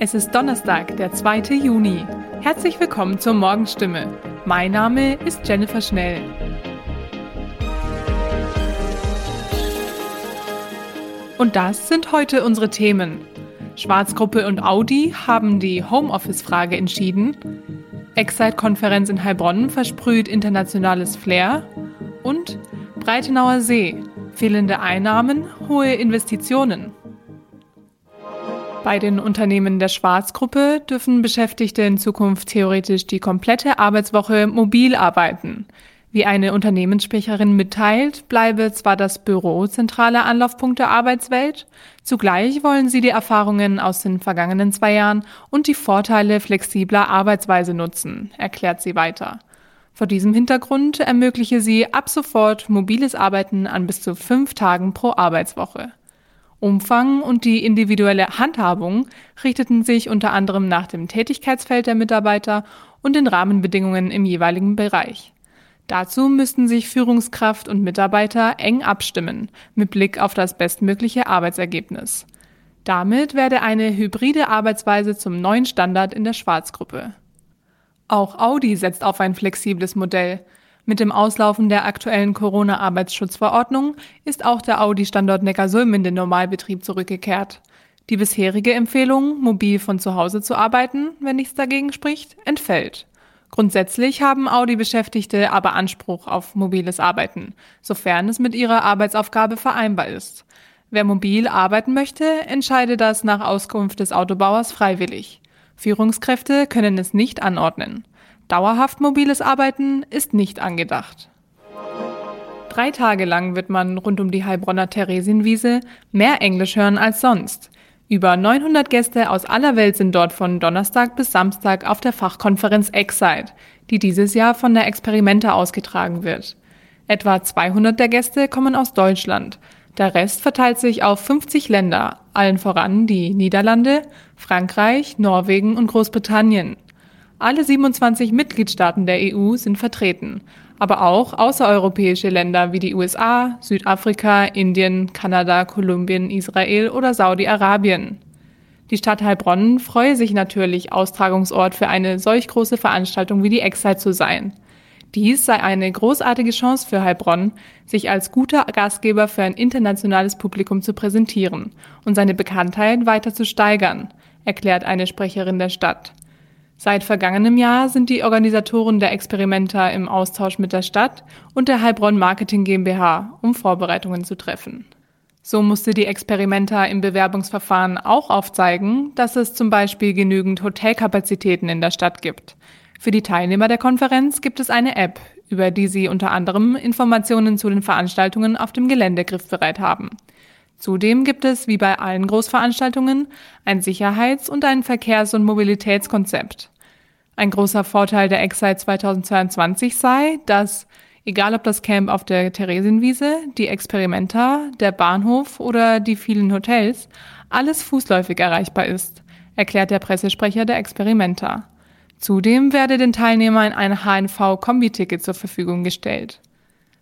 Es ist Donnerstag, der 2. Juni. Herzlich willkommen zur Morgenstimme. Mein Name ist Jennifer Schnell. Und das sind heute unsere Themen. Schwarzgruppe und Audi haben die Homeoffice-Frage entschieden. Excite-Konferenz in Heilbronn versprüht internationales Flair. Und Breitenauer See. Fehlende Einnahmen, hohe Investitionen. Bei den Unternehmen der Schwarzgruppe dürfen Beschäftigte in Zukunft theoretisch die komplette Arbeitswoche mobil arbeiten. Wie eine Unternehmenssprecherin mitteilt, bleibe zwar das Büro zentraler Anlaufpunkt der Arbeitswelt, zugleich wollen sie die Erfahrungen aus den vergangenen zwei Jahren und die Vorteile flexibler Arbeitsweise nutzen, erklärt sie weiter. Vor diesem Hintergrund ermögliche sie ab sofort mobiles Arbeiten an bis zu fünf Tagen pro Arbeitswoche. Umfang und die individuelle Handhabung richteten sich unter anderem nach dem Tätigkeitsfeld der Mitarbeiter und den Rahmenbedingungen im jeweiligen Bereich. Dazu müssten sich Führungskraft und Mitarbeiter eng abstimmen, mit Blick auf das bestmögliche Arbeitsergebnis. Damit werde eine hybride Arbeitsweise zum neuen Standard in der Schwarzgruppe. Auch Audi setzt auf ein flexibles Modell. Mit dem Auslaufen der aktuellen Corona-Arbeitsschutzverordnung ist auch der Audi-Standort Neckarsulm in den Normalbetrieb zurückgekehrt. Die bisherige Empfehlung, mobil von zu Hause zu arbeiten, wenn nichts dagegen spricht, entfällt. Grundsätzlich haben Audi-Beschäftigte aber Anspruch auf mobiles Arbeiten, sofern es mit ihrer Arbeitsaufgabe vereinbar ist. Wer mobil arbeiten möchte, entscheide das nach Auskunft des Autobauers freiwillig. Führungskräfte können es nicht anordnen. Dauerhaft mobiles Arbeiten ist nicht angedacht. Drei Tage lang wird man rund um die Heilbronner Theresienwiese mehr Englisch hören als sonst. Über 900 Gäste aus aller Welt sind dort von Donnerstag bis Samstag auf der Fachkonferenz Excite, die dieses Jahr von der Experimenta ausgetragen wird. Etwa 200 der Gäste kommen aus Deutschland. Der Rest verteilt sich auf 50 Länder, allen voran die Niederlande, Frankreich, Norwegen und Großbritannien. Alle 27 Mitgliedstaaten der EU sind vertreten, aber auch außereuropäische Länder wie die USA, Südafrika, Indien, Kanada, Kolumbien, Israel oder Saudi-Arabien. Die Stadt Heilbronn freue sich natürlich, Austragungsort für eine solch große Veranstaltung wie die Excite zu sein. Dies sei eine großartige Chance für Heilbronn, sich als guter Gastgeber für ein internationales Publikum zu präsentieren und seine Bekanntheit weiter zu steigern, erklärt eine Sprecherin der Stadt. Seit vergangenem Jahr sind die Organisatoren der Experimenta im Austausch mit der Stadt und der Heilbronn Marketing GmbH, um Vorbereitungen zu treffen. So musste die Experimenta im Bewerbungsverfahren auch aufzeigen, dass es zum Beispiel genügend Hotelkapazitäten in der Stadt gibt. Für die Teilnehmer der Konferenz gibt es eine App, über die sie unter anderem Informationen zu den Veranstaltungen auf dem Gelände griffbereit haben. Zudem gibt es, wie bei allen Großveranstaltungen, ein Sicherheits- und ein Verkehrs- und Mobilitätskonzept. Ein großer Vorteil der Excite 2022 sei, dass, egal ob das Camp auf der Theresienwiese, die Experimenta, der Bahnhof oder die vielen Hotels, alles fußläufig erreichbar ist, erklärt der Pressesprecher der Experimenta. Zudem werde den Teilnehmern ein HNV-Kombi-Ticket zur Verfügung gestellt.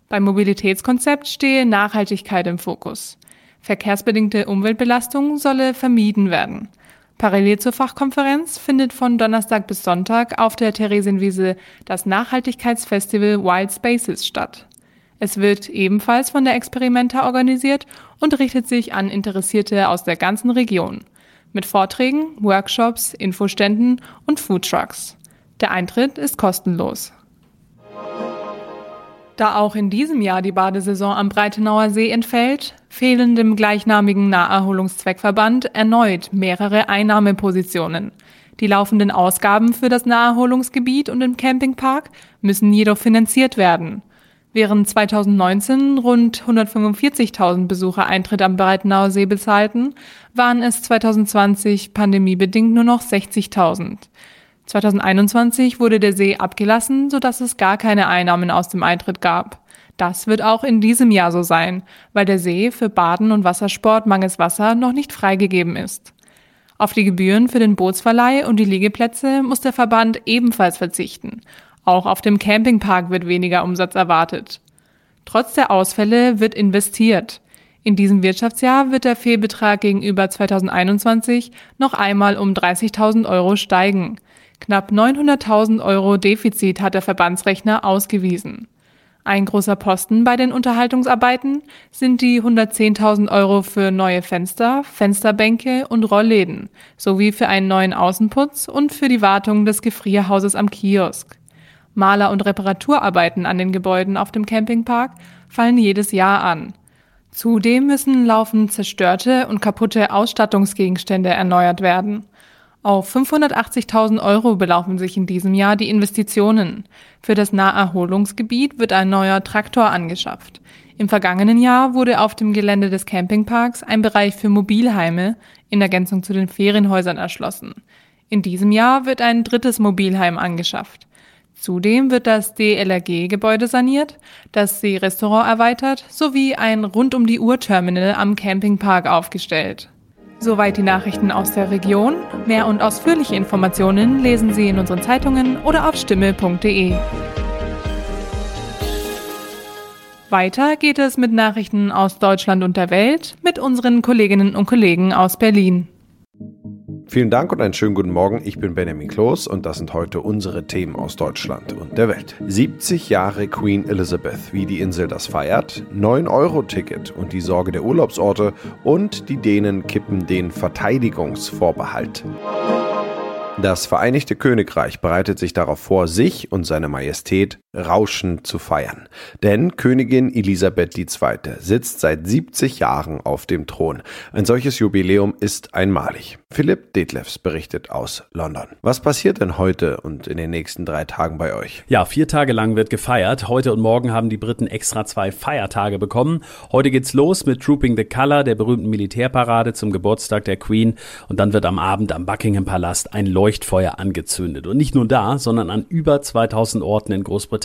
Beim Mobilitätskonzept stehe Nachhaltigkeit im Fokus. Verkehrsbedingte Umweltbelastung solle vermieden werden. Parallel zur Fachkonferenz findet von Donnerstag bis Sonntag auf der Theresienwiese das Nachhaltigkeitsfestival Wild Spaces statt. Es wird ebenfalls von der Experimenta organisiert und richtet sich an Interessierte aus der ganzen Region. Mit Vorträgen, Workshops, Infoständen und Foodtrucks. Der Eintritt ist kostenlos. Da auch in diesem Jahr die Badesaison am Breitenauer See entfällt, fehlen dem gleichnamigen Naherholungszweckverband erneut mehrere Einnahmepositionen. Die laufenden Ausgaben für das Naherholungsgebiet und den Campingpark müssen jedoch finanziert werden. Während 2019 rund 145.000 Besucher Eintritt am Breitenauer See bezahlten, waren es 2020 pandemiebedingt nur noch 60.000. 2021 wurde der See abgelassen, sodass es gar keine Einnahmen aus dem Eintritt gab. Das wird auch in diesem Jahr so sein, weil der See für Baden und Wassersport mangels Wasser noch nicht freigegeben ist. Auf die Gebühren für den Bootsverleih und die Liegeplätze muss der Verband ebenfalls verzichten. Auch auf dem Campingpark wird weniger Umsatz erwartet. Trotz der Ausfälle wird investiert. In diesem Wirtschaftsjahr wird der Fehlbetrag gegenüber 2021 noch einmal um 30.000 Euro steigen. Knapp 900.000 Euro Defizit hat der Verbandsrechner ausgewiesen. Ein großer Posten bei den Unterhaltungsarbeiten sind die 110.000 Euro für neue Fenster, Fensterbänke und Rollläden sowie für einen neuen Außenputz und für die Wartung des Gefrierhauses am Kiosk. Maler- und Reparaturarbeiten an den Gebäuden auf dem Campingpark fallen jedes Jahr an. Zudem müssen laufend zerstörte und kaputte Ausstattungsgegenstände erneuert werden. Auf 580.000 Euro belaufen sich in diesem Jahr die Investitionen. Für das Naherholungsgebiet wird ein neuer Traktor angeschafft. Im vergangenen Jahr wurde auf dem Gelände des Campingparks ein Bereich für Mobilheime in Ergänzung zu den Ferienhäusern erschlossen. In diesem Jahr wird ein drittes Mobilheim angeschafft. Zudem wird das DLRG-Gebäude saniert, das Seerestaurant erweitert sowie ein rund um die Uhr Terminal am Campingpark aufgestellt. Soweit die Nachrichten aus der Region. Mehr und ausführliche Informationen lesen Sie in unseren Zeitungen oder auf stimme.de. Weiter geht es mit Nachrichten aus Deutschland und der Welt mit unseren Kolleginnen und Kollegen aus Berlin. Vielen Dank und einen schönen guten Morgen. Ich bin Benjamin Kloß und das sind heute unsere Themen aus Deutschland und der Welt. 70 Jahre Queen Elizabeth, wie die Insel das feiert, 9-Euro-Ticket und die Sorge der Urlaubsorte und die Dänen kippen den Verteidigungsvorbehalt. Das Vereinigte Königreich bereitet sich darauf vor, sich und seine Majestät rauschend zu feiern. Denn Königin Elisabeth II. sitzt seit 70 Jahren auf dem Thron. Ein solches Jubiläum ist einmalig. Philipp Detlefs berichtet aus London. Was passiert denn heute und in den nächsten drei Tagen bei euch? Ja, vier Tage lang wird gefeiert. Heute und morgen haben die Briten extra zwei Feiertage bekommen. Heute geht's los mit Trooping the Colour, der berühmten Militärparade zum Geburtstag der Queen. Und dann wird am Abend am Buckingham Palast ein Leuchtfeuer angezündet. Und nicht nur da, sondern an über 2000 Orten in Großbritannien.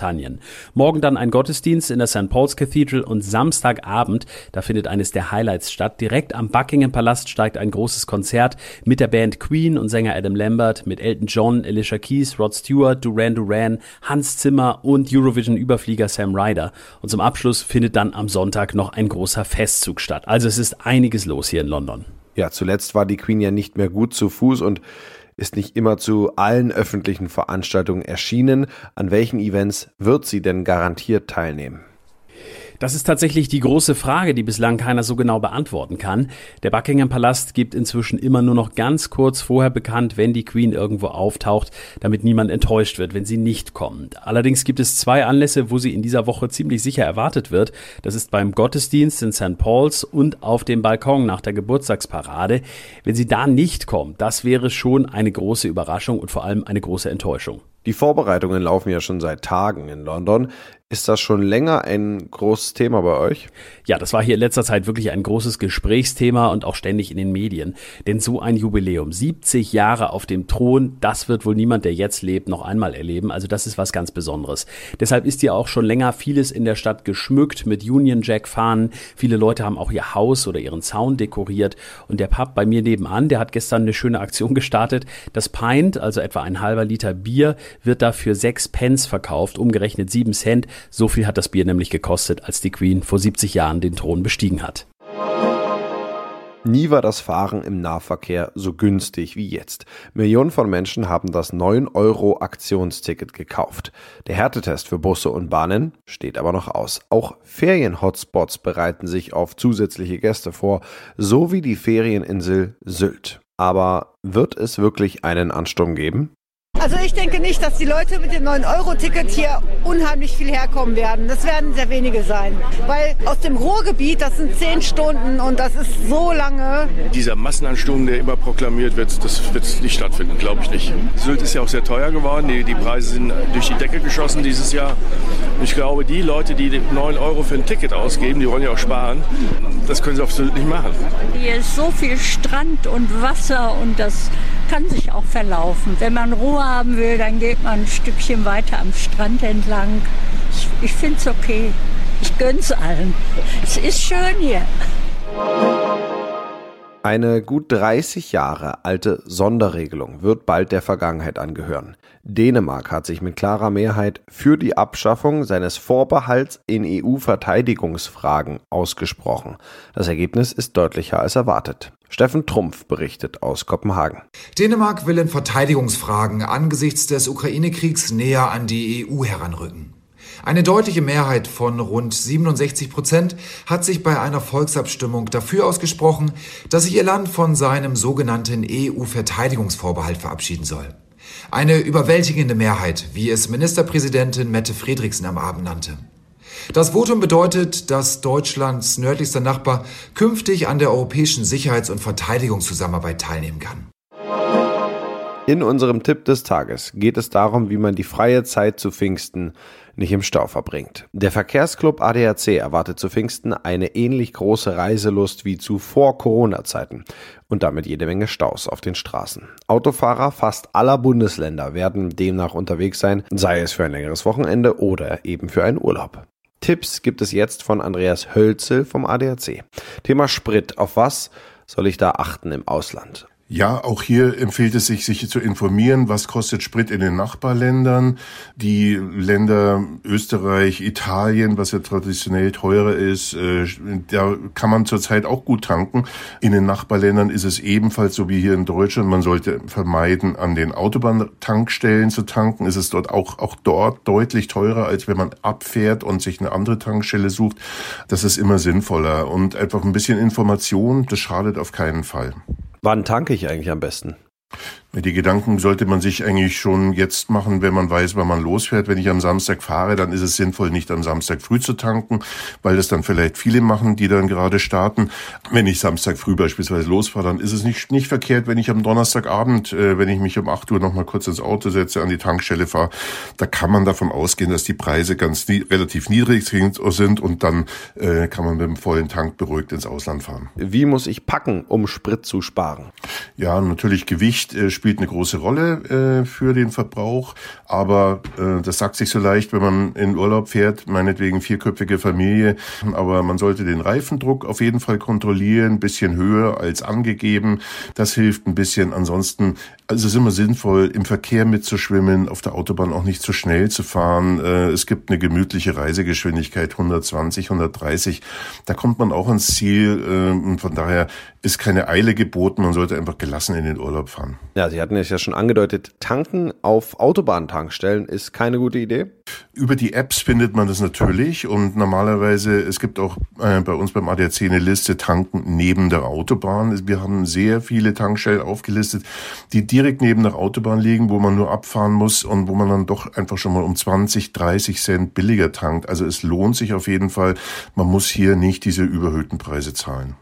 Morgen dann ein Gottesdienst in der St. Paul's Cathedral und Samstagabend, da findet eines der Highlights statt. Direkt am Buckingham Palast steigt ein großes Konzert mit der Band Queen und Sänger Adam Lambert, mit Elton John, Alicia Keys, Rod Stewart, Duran Duran, Hans Zimmer und Eurovision-Überflieger Sam Ryder. Und zum Abschluss findet dann am Sonntag noch ein großer Festzug statt. Also es ist einiges los hier in London. Ja, zuletzt war die Queen ja nicht mehr gut zu Fuß und ist nicht immer zu allen öffentlichen Veranstaltungen erschienen. An welchen Events wird sie denn garantiert teilnehmen? Das ist tatsächlich die große Frage, die bislang keiner so genau beantworten kann. Der Buckingham Palast gibt inzwischen immer nur noch ganz kurz vorher bekannt, wenn die Queen irgendwo auftaucht, damit niemand enttäuscht wird, wenn sie nicht kommt. Allerdings gibt es zwei Anlässe, wo sie in dieser Woche ziemlich sicher erwartet wird. Das ist beim Gottesdienst in St. Paul's und auf dem Balkon nach der Geburtstagsparade. Wenn sie da nicht kommt, das wäre schon eine große Überraschung und vor allem eine große Enttäuschung. Die Vorbereitungen laufen ja schon seit Tagen in London. Ist das schon länger ein großes Thema bei euch? Ja, das war hier in letzter Zeit wirklich ein großes Gesprächsthema und auch ständig in den Medien. Denn so ein Jubiläum, 70 Jahre auf dem Thron, das wird wohl niemand, der jetzt lebt, noch einmal erleben. Also das ist was ganz Besonderes. Deshalb ist ja auch schon länger vieles in der Stadt geschmückt mit Union Jack Fahnen. Viele Leute haben auch ihr Haus oder ihren Zaun dekoriert. Und der Pub bei mir nebenan, der hat gestern eine schöne Aktion gestartet. Das Pint, also etwa ein halber Liter Bier, wird dafür sechs Pence verkauft, umgerechnet sieben Cent. So viel hat das Bier nämlich gekostet, als die Queen vor 70 Jahren den Thron bestiegen hat. Nie war das Fahren im Nahverkehr so günstig wie jetzt. Millionen von Menschen haben das 9-Euro-Aktionsticket gekauft. Der Härtetest für Busse und Bahnen steht aber noch aus. Auch Ferien-Hotspots bereiten sich auf zusätzliche Gäste vor, so wie die Ferieninsel Sylt. Aber wird es wirklich einen Ansturm geben? Also ich denke nicht, dass die Leute mit dem 9-Euro-Ticket hier unheimlich viel herkommen werden. Das werden sehr wenige sein. Weil aus dem Ruhrgebiet, das sind zehn Stunden und das ist so lange. Dieser Massenansturm, der immer proklamiert wird, das wird nicht stattfinden, glaube ich nicht. Sylt ist ja auch sehr teuer geworden. Die, die Preise sind durch die Decke geschossen dieses Jahr. Und ich glaube, die Leute, die 9 Euro für ein Ticket ausgeben, die wollen ja auch sparen. Das können sie auf Sylt nicht machen. Hier ist so viel Strand und Wasser und das kann sich auch verlaufen. Wenn man Ruhe haben will, dann geht man ein Stückchen weiter am Strand entlang. Ich, ich finde es okay. Ich gönn's allen. Es ist schön hier. Eine gut 30 Jahre alte Sonderregelung wird bald der Vergangenheit angehören. Dänemark hat sich mit klarer Mehrheit für die Abschaffung seines Vorbehalts in EU-Verteidigungsfragen ausgesprochen. Das Ergebnis ist deutlicher als erwartet. Steffen Trumpf berichtet aus Kopenhagen. Dänemark will in Verteidigungsfragen angesichts des Ukraine-Kriegs näher an die EU heranrücken. Eine deutliche Mehrheit von rund 67 Prozent hat sich bei einer Volksabstimmung dafür ausgesprochen, dass sich ihr Land von seinem sogenannten EU-Verteidigungsvorbehalt verabschieden soll. Eine überwältigende Mehrheit, wie es Ministerpräsidentin Mette Fredriksen am Abend nannte. Das Votum bedeutet, dass Deutschlands nördlichster Nachbar künftig an der europäischen Sicherheits- und Verteidigungszusammenarbeit teilnehmen kann. In unserem Tipp des Tages geht es darum, wie man die freie Zeit zu Pfingsten nicht im Stau verbringt. Der Verkehrsclub ADAC erwartet zu Pfingsten eine ähnlich große Reiselust wie zu Vor-Corona-Zeiten und damit jede Menge Staus auf den Straßen. Autofahrer fast aller Bundesländer werden demnach unterwegs sein, sei es für ein längeres Wochenende oder eben für einen Urlaub. Tipps gibt es jetzt von Andreas Hölzel vom ADAC. Thema Sprit. Auf was soll ich da achten im Ausland? Ja, auch hier empfiehlt es sich, sich zu informieren, was kostet Sprit in den Nachbarländern. Die Länder Österreich, Italien, was ja traditionell teurer ist, äh, da kann man zurzeit auch gut tanken. In den Nachbarländern ist es ebenfalls so wie hier in Deutschland. Man sollte vermeiden, an den Autobahntankstellen zu tanken. Ist es dort auch, auch dort deutlich teurer, als wenn man abfährt und sich eine andere Tankstelle sucht. Das ist immer sinnvoller. Und einfach ein bisschen Information, das schadet auf keinen Fall. Wann tanke ich eigentlich am besten? Die Gedanken sollte man sich eigentlich schon jetzt machen, wenn man weiß, wann man losfährt. Wenn ich am Samstag fahre, dann ist es sinnvoll, nicht am Samstag früh zu tanken, weil das dann vielleicht viele machen, die dann gerade starten. Wenn ich Samstag früh beispielsweise losfahre, dann ist es nicht, nicht verkehrt, wenn ich am Donnerstagabend, äh, wenn ich mich um 8 Uhr nochmal kurz ins Auto setze, an die Tankstelle fahre, da kann man davon ausgehen, dass die Preise ganz nie, relativ niedrig sind und dann äh, kann man mit dem vollen Tank beruhigt ins Ausland fahren. Wie muss ich packen, um Sprit zu sparen? Ja, natürlich Gewicht äh, spielt eine große Rolle äh, für den Verbrauch, aber äh, das sagt sich so leicht, wenn man in Urlaub fährt, meinetwegen vierköpfige Familie, aber man sollte den Reifendruck auf jeden Fall kontrollieren, ein bisschen höher als angegeben. Das hilft ein bisschen. Ansonsten also es ist immer sinnvoll, im Verkehr mitzuschwimmen, auf der Autobahn auch nicht zu schnell zu fahren. Äh, es gibt eine gemütliche Reisegeschwindigkeit 120, 130. Da kommt man auch ans Ziel äh, und von daher ist keine Eile geboten. Man sollte einfach gelassen in den Urlaub fahren. Ja, Sie hatten es ja schon angedeutet, tanken auf Autobahntankstellen ist keine gute Idee. Über die Apps findet man das natürlich und normalerweise, es gibt auch äh, bei uns beim ADAC eine Liste Tanken neben der Autobahn. Wir haben sehr viele Tankstellen aufgelistet, die direkt neben der Autobahn liegen, wo man nur abfahren muss und wo man dann doch einfach schon mal um 20, 30 Cent billiger tankt. Also es lohnt sich auf jeden Fall. Man muss hier nicht diese überhöhten Preise zahlen.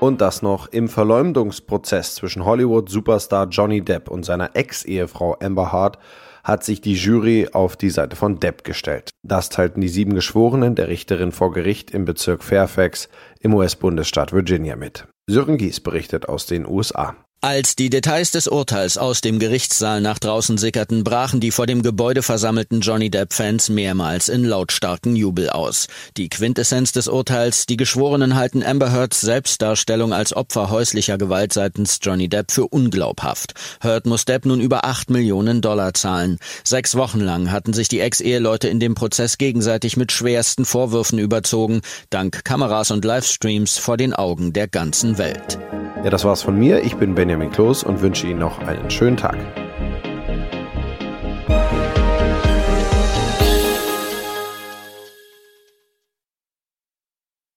Und das noch im Verleumdungsprozess zwischen Hollywood-Superstar Johnny Depp und seiner Ex-Ehefrau Amber Hart hat sich die Jury auf die Seite von Depp gestellt. Das teilten die sieben Geschworenen der Richterin vor Gericht im Bezirk Fairfax im US-Bundesstaat Virginia mit. Sören Gies berichtet aus den USA. Als die Details des Urteils aus dem Gerichtssaal nach draußen sickerten, brachen die vor dem Gebäude versammelten Johnny Depp-Fans mehrmals in lautstarken Jubel aus. Die Quintessenz des Urteils, die Geschworenen halten Amber Heards Selbstdarstellung als Opfer häuslicher Gewalt seitens Johnny Depp für unglaubhaft. Heard muss Depp nun über acht Millionen Dollar zahlen. Sechs Wochen lang hatten sich die Ex-Eheleute in dem Prozess gegenseitig mit schwersten Vorwürfen überzogen, dank Kameras und Livestreams vor den Augen der ganzen Welt. Ja, das war's von mir. Ich bin Benjamin Kloß und wünsche Ihnen noch einen schönen Tag.